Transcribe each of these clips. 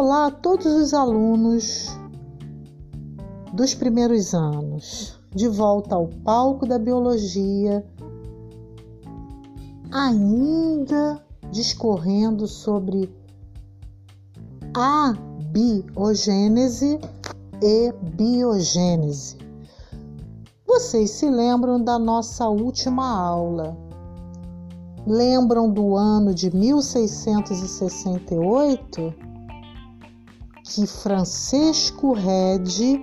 Olá a todos os alunos dos primeiros anos, de volta ao palco da biologia, ainda discorrendo sobre a biogênese e biogênese. Vocês se lembram da nossa última aula? Lembram do ano de 1668? Que Francisco Rede,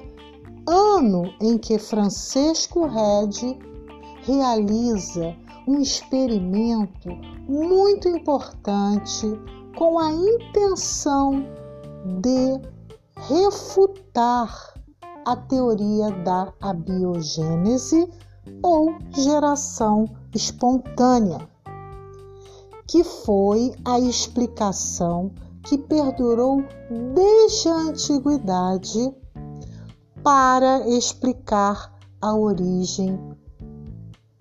ano em que Francisco Rede realiza um experimento muito importante com a intenção de refutar a teoria da abiogênese ou geração espontânea, que foi a explicação que perdurou desde a antiguidade para explicar a origem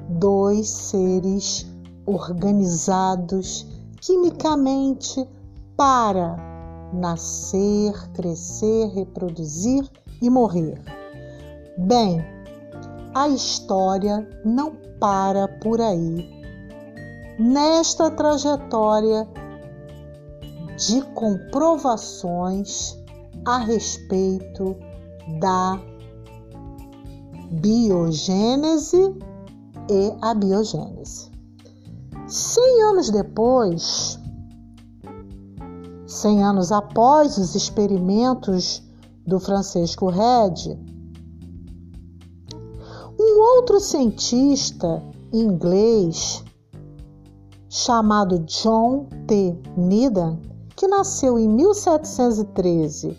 dos seres organizados quimicamente para nascer, crescer, reproduzir e morrer. Bem, a história não para por aí. Nesta trajetória de comprovações a respeito da biogênese e a biogênese. Cem anos depois, cem anos após os experimentos do Francisco Red, um outro cientista inglês chamado John T. Needham que nasceu em 1713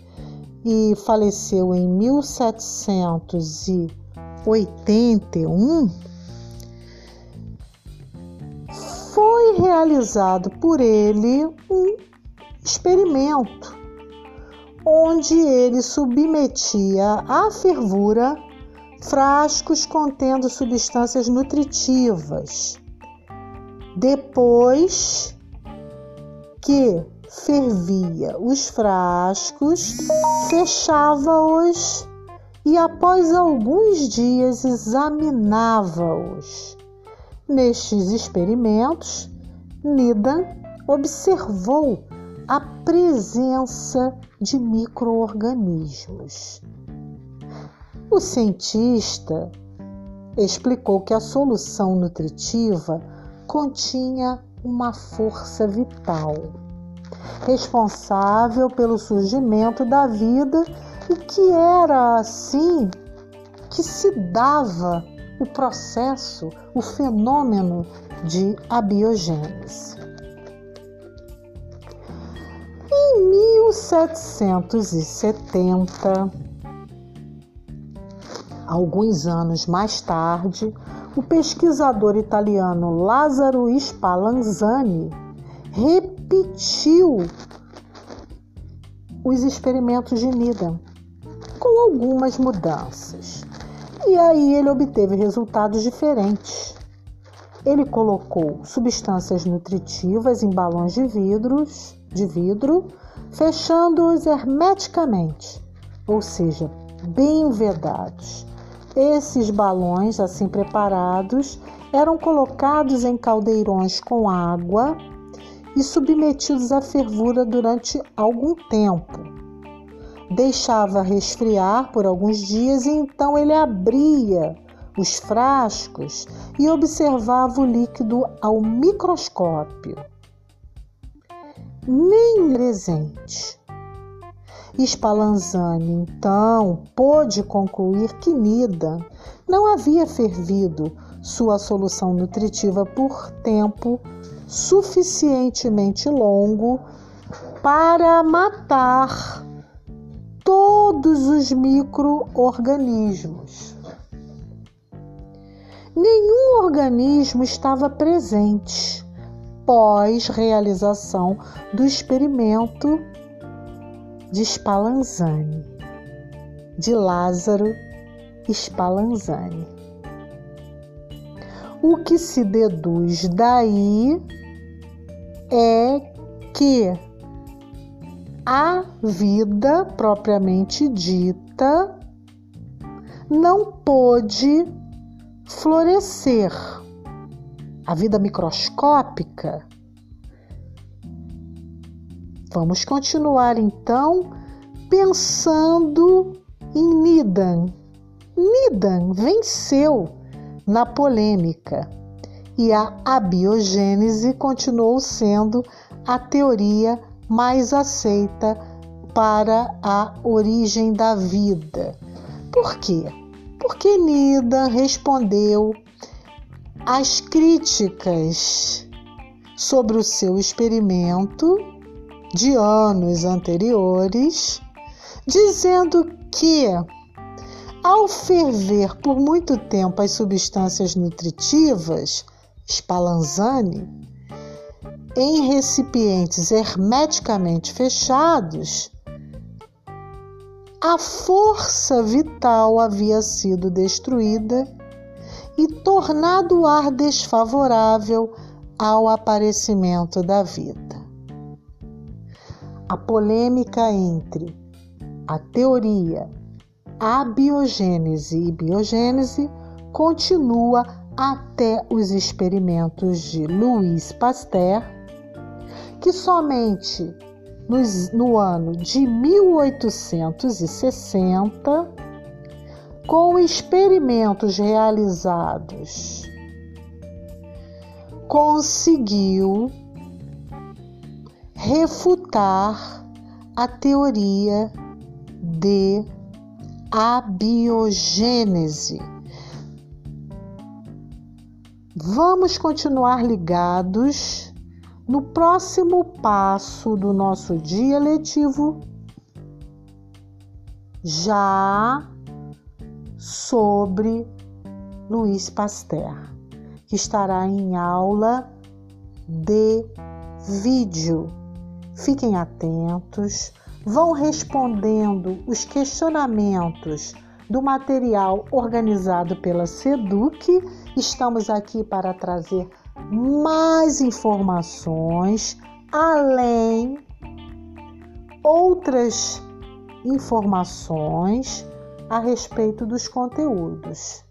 e faleceu em 1781, foi realizado por ele um experimento onde ele submetia à fervura frascos contendo substâncias nutritivas. Depois que fervia os frascos, fechava-os e após alguns dias examinava-os. Nestes experimentos, Nidan observou a presença de microorganismos. O cientista explicou que a solução nutritiva continha uma força vital responsável pelo surgimento da vida e que era assim que se dava o processo, o fenômeno de abiogênese. Em 1770, alguns anos mais tarde, o pesquisador italiano Lazzaro Spallanzani repetiu os experimentos de Needham com algumas mudanças. E aí ele obteve resultados diferentes. Ele colocou substâncias nutritivas em balões de vidros, de vidro, fechando-os hermeticamente, ou seja, bem vedados. Esses balões, assim preparados, eram colocados em caldeirões com água e submetidos à fervura durante algum tempo. Deixava resfriar por alguns dias e então ele abria os frascos e observava o líquido ao microscópio. Nem presente. Spallanzani então pôde concluir que Nida não havia fervido sua solução nutritiva por tempo suficientemente longo para matar todos os micro-organismos. Nenhum organismo estava presente pós realização do experimento de Spallanzani, de Lázaro Spallanzani. O que se deduz daí é que a vida propriamente dita não pôde florescer. A vida microscópica. Vamos continuar então pensando em Nidan. Nidan venceu na polêmica e a abiogênese continuou sendo a teoria mais aceita para a origem da vida. Por quê? Porque Nida respondeu às críticas sobre o seu experimento de anos anteriores, dizendo que ao ferver por muito tempo as substâncias nutritivas, Spallanzani, em recipientes hermeticamente fechados, a força vital havia sido destruída e tornado o ar desfavorável ao aparecimento da vida. A polêmica entre a teoria abiogênese e biogênese continua até os experimentos de Louis Pasteur, que somente nos, no ano de 1860, com experimentos realizados, conseguiu refutar a teoria de abiogênese. Vamos continuar ligados no próximo passo do nosso dia letivo, já sobre Luiz Pasteur, que estará em aula de vídeo. Fiquem atentos, vão respondendo os questionamentos do material organizado pela SEDUC. Estamos aqui para trazer mais informações, além outras informações a respeito dos conteúdos.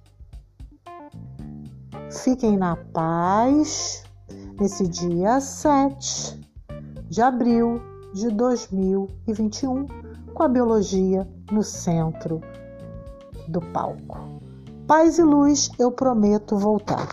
Fiquem na paz nesse dia 7 de abril de 2021 com a biologia no centro do palco. Paz e luz, eu prometo voltar.